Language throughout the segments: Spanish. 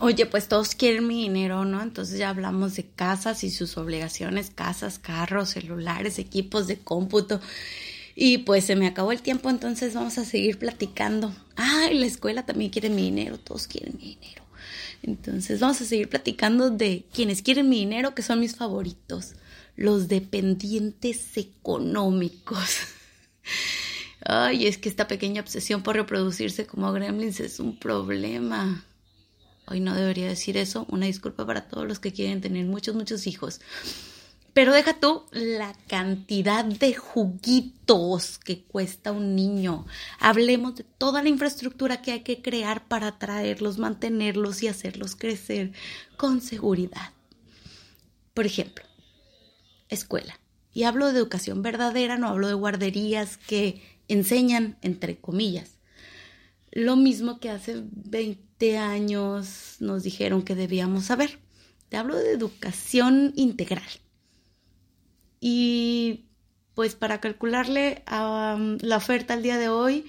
oye, pues todos quieren mi dinero, ¿no? Entonces ya hablamos de casas y sus obligaciones, casas, carros, celulares, equipos de cómputo. Y pues se me acabó el tiempo, entonces vamos a seguir platicando. Ay, la escuela también quiere mi dinero, todos quieren mi dinero. Entonces vamos a seguir platicando de quienes quieren mi dinero, que son mis favoritos, los dependientes económicos. Ay, es que esta pequeña obsesión por reproducirse como gremlins es un problema. Hoy no debería decir eso. Una disculpa para todos los que quieren tener muchos, muchos hijos. Pero deja tú la cantidad de juguitos que cuesta un niño. Hablemos de toda la infraestructura que hay que crear para atraerlos, mantenerlos y hacerlos crecer con seguridad. Por ejemplo, escuela. Y hablo de educación verdadera, no hablo de guarderías que enseñan, entre comillas. Lo mismo que hace 20 años nos dijeron que debíamos saber. Te hablo de educación integral y pues para calcularle la oferta al día de hoy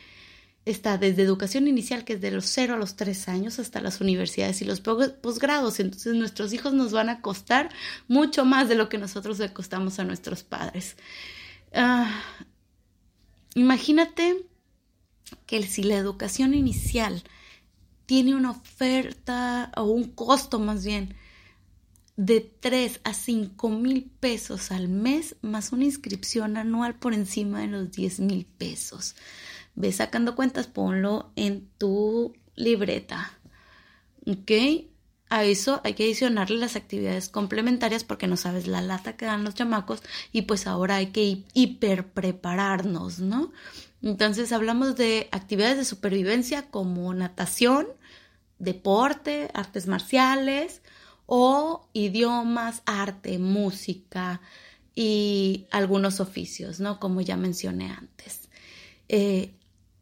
está desde educación inicial, que es de los 0 a los 3 años, hasta las universidades y los posgrados. Entonces nuestros hijos nos van a costar mucho más de lo que nosotros le costamos a nuestros padres. Ah, imagínate que si la educación inicial tiene una oferta o un costo más bien de 3 a 5 mil pesos al mes más una inscripción anual por encima de los 10 mil pesos. Ve sacando cuentas, ponlo en tu libreta. ¿Ok? A eso hay que adicionarle las actividades complementarias porque no sabes la lata que dan los chamacos y pues ahora hay que hiper prepararnos, ¿no? Entonces hablamos de actividades de supervivencia como natación, deporte, artes marciales, o idiomas, arte, música y algunos oficios, ¿no? Como ya mencioné antes. Eh,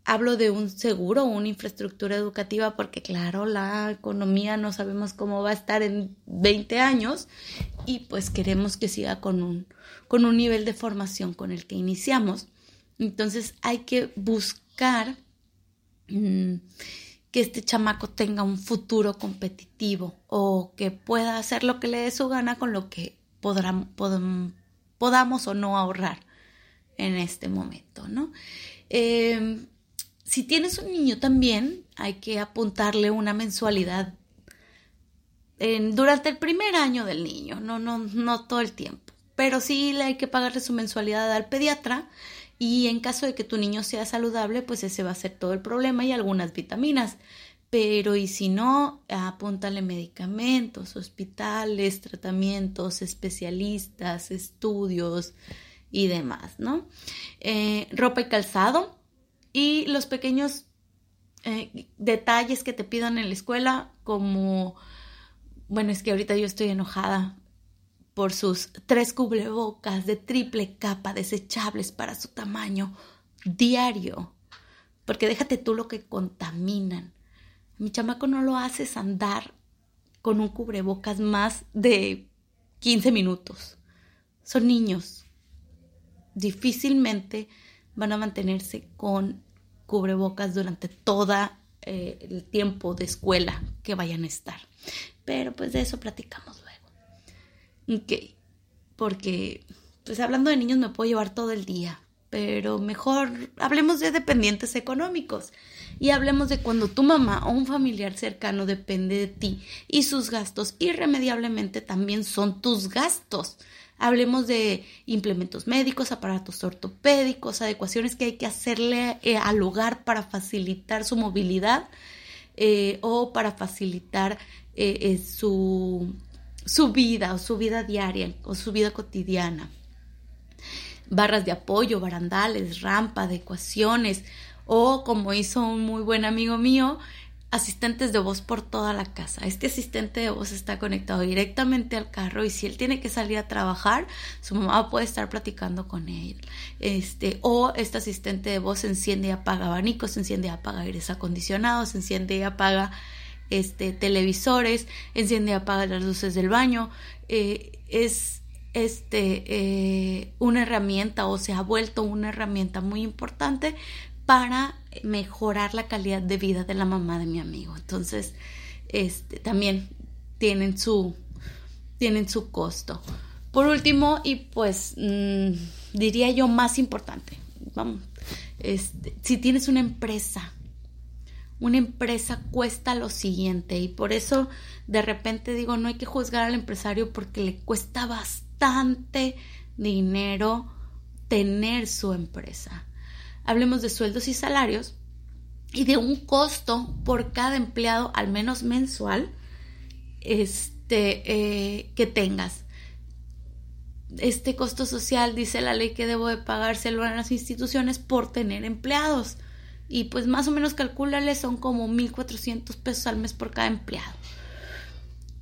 hablo de un seguro, una infraestructura educativa, porque claro, la economía no sabemos cómo va a estar en 20 años y pues queremos que siga con un, con un nivel de formación con el que iniciamos. Entonces hay que buscar mm, que este chamaco tenga un futuro competitivo o que pueda hacer lo que le dé su gana con lo que podamos o no ahorrar en este momento, ¿no? Em, si tienes un niño también, hay que apuntarle una mensualidad durante el primer año del niño, no, no, no todo el tiempo, pero sí le hay que pagarle su mensualidad al pediatra y en caso de que tu niño sea saludable, pues ese va a ser todo el problema y algunas vitaminas. Pero y si no, apúntale medicamentos, hospitales, tratamientos, especialistas, estudios y demás, ¿no? Eh, ropa y calzado y los pequeños eh, detalles que te pidan en la escuela, como, bueno, es que ahorita yo estoy enojada por sus tres cubrebocas de triple capa desechables para su tamaño diario. Porque déjate tú lo que contaminan. Mi chamaco no lo haces andar con un cubrebocas más de 15 minutos. Son niños. Difícilmente van a mantenerse con cubrebocas durante todo eh, el tiempo de escuela que vayan a estar. Pero pues de eso platicamos Ok, porque pues hablando de niños me puedo llevar todo el día, pero mejor hablemos de dependientes económicos y hablemos de cuando tu mamá o un familiar cercano depende de ti y sus gastos irremediablemente también son tus gastos. Hablemos de implementos médicos, aparatos ortopédicos, adecuaciones que hay que hacerle eh, al hogar para facilitar su movilidad eh, o para facilitar eh, su su vida o su vida diaria o su vida cotidiana. Barras de apoyo, barandales, rampa, adecuaciones o como hizo un muy buen amigo mío, asistentes de voz por toda la casa. Este asistente de voz está conectado directamente al carro y si él tiene que salir a trabajar, su mamá puede estar platicando con él. Este, o este asistente de voz enciende y apaga abanicos, enciende y apaga aires acondicionados, enciende y apaga este, televisores, enciende y apaga las luces del baño. Eh, es este, eh, una herramienta o se ha vuelto una herramienta muy importante para mejorar la calidad de vida de la mamá de mi amigo. Entonces, este, también tienen su, tienen su costo. Por último, y pues mm, diría yo más importante, vamos, este, si tienes una empresa, una empresa cuesta lo siguiente y por eso de repente digo, no hay que juzgar al empresario porque le cuesta bastante dinero tener su empresa. Hablemos de sueldos y salarios y de un costo por cada empleado, al menos mensual, este, eh, que tengas. Este costo social dice la ley que debo de pagárselo a las instituciones por tener empleados. Y pues más o menos calcúlale, son como 1.400 pesos al mes por cada empleado.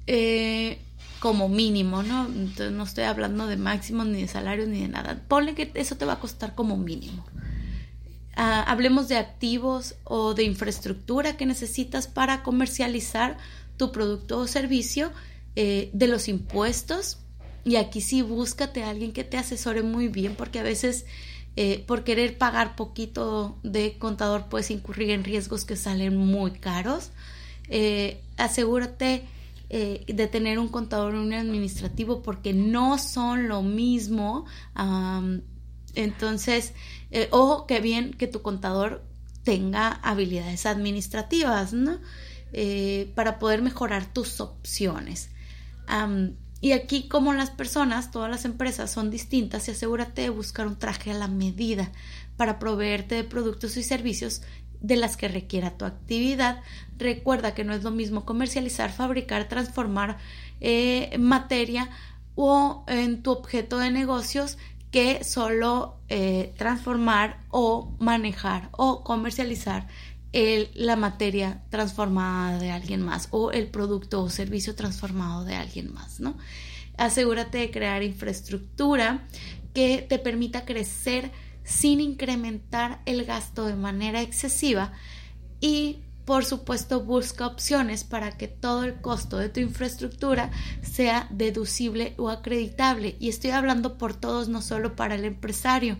Eh, como mínimo, ¿no? Entonces no estoy hablando de máximos ni de salarios ni de nada. Ponle que eso te va a costar como mínimo. Ah, hablemos de activos o de infraestructura que necesitas para comercializar tu producto o servicio, eh, de los impuestos. Y aquí sí, búscate a alguien que te asesore muy bien, porque a veces eh, por querer pagar poquito de contador puedes incurrir en riesgos que salen muy caros. Eh, asegúrate de tener un contador un administrativo porque no son lo mismo. entonces, ojo que bien que tu contador tenga habilidades administrativas, ¿no? Eh, para poder mejorar tus opciones. Y aquí, como las personas, todas las empresas son distintas, y asegúrate de buscar un traje a la medida para proveerte de productos y servicios de las que requiera tu actividad. Recuerda que no es lo mismo comercializar, fabricar, transformar eh, materia o en tu objeto de negocios que solo eh, transformar o manejar o comercializar la materia transformada de alguien más o el producto o servicio transformado de alguien más, ¿no? Asegúrate de crear infraestructura que te permita crecer sin incrementar el gasto de manera excesiva y por supuesto busca opciones para que todo el costo de tu infraestructura sea deducible o acreditable y estoy hablando por todos no solo para el empresario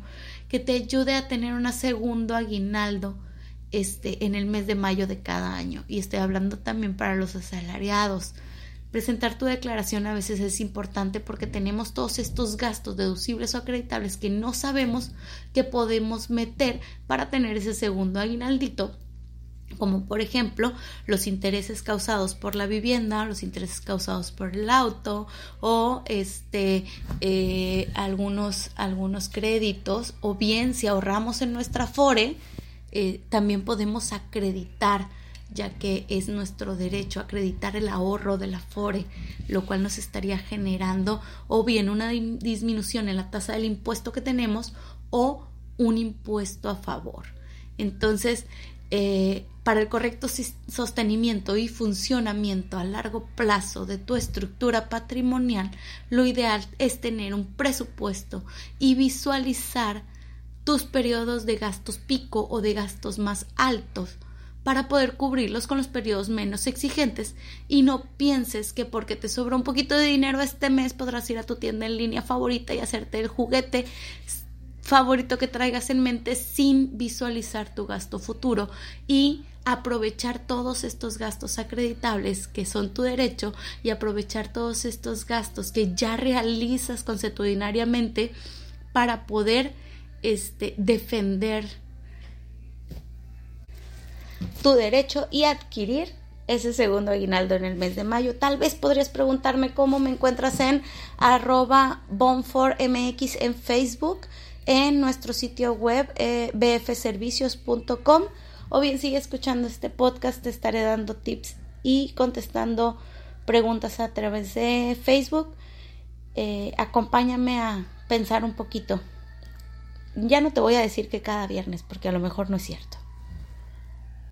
que te ayude a tener un segundo aguinaldo este, en el mes de mayo de cada año. Y estoy hablando también para los asalariados. Presentar tu declaración a veces es importante porque tenemos todos estos gastos deducibles o acreditables que no sabemos que podemos meter para tener ese segundo aguinaldito como por ejemplo los intereses causados por la vivienda, los intereses causados por el auto o este eh, algunos algunos créditos o bien si ahorramos en nuestra fore eh, también podemos acreditar, ya que es nuestro derecho acreditar el ahorro de la FORE, lo cual nos estaría generando o bien una disminución en la tasa del impuesto que tenemos o un impuesto a favor. Entonces, eh, para el correcto sostenimiento y funcionamiento a largo plazo de tu estructura patrimonial, lo ideal es tener un presupuesto y visualizar tus periodos de gastos pico o de gastos más altos para poder cubrirlos con los periodos menos exigentes. Y no pienses que porque te sobra un poquito de dinero este mes podrás ir a tu tienda en línea favorita y hacerte el juguete favorito que traigas en mente sin visualizar tu gasto futuro. Y aprovechar todos estos gastos acreditables que son tu derecho y aprovechar todos estos gastos que ya realizas consuetudinariamente para poder este, defender tu derecho y adquirir ese segundo aguinaldo en el mes de mayo. Tal vez podrías preguntarme cómo me encuentras en arroba bonformx en Facebook, en nuestro sitio web eh, bfservicios.com o bien sigue escuchando este podcast, te estaré dando tips y contestando preguntas a través de Facebook. Eh, acompáñame a pensar un poquito ya no te voy a decir que cada viernes, porque a lo mejor no es cierto.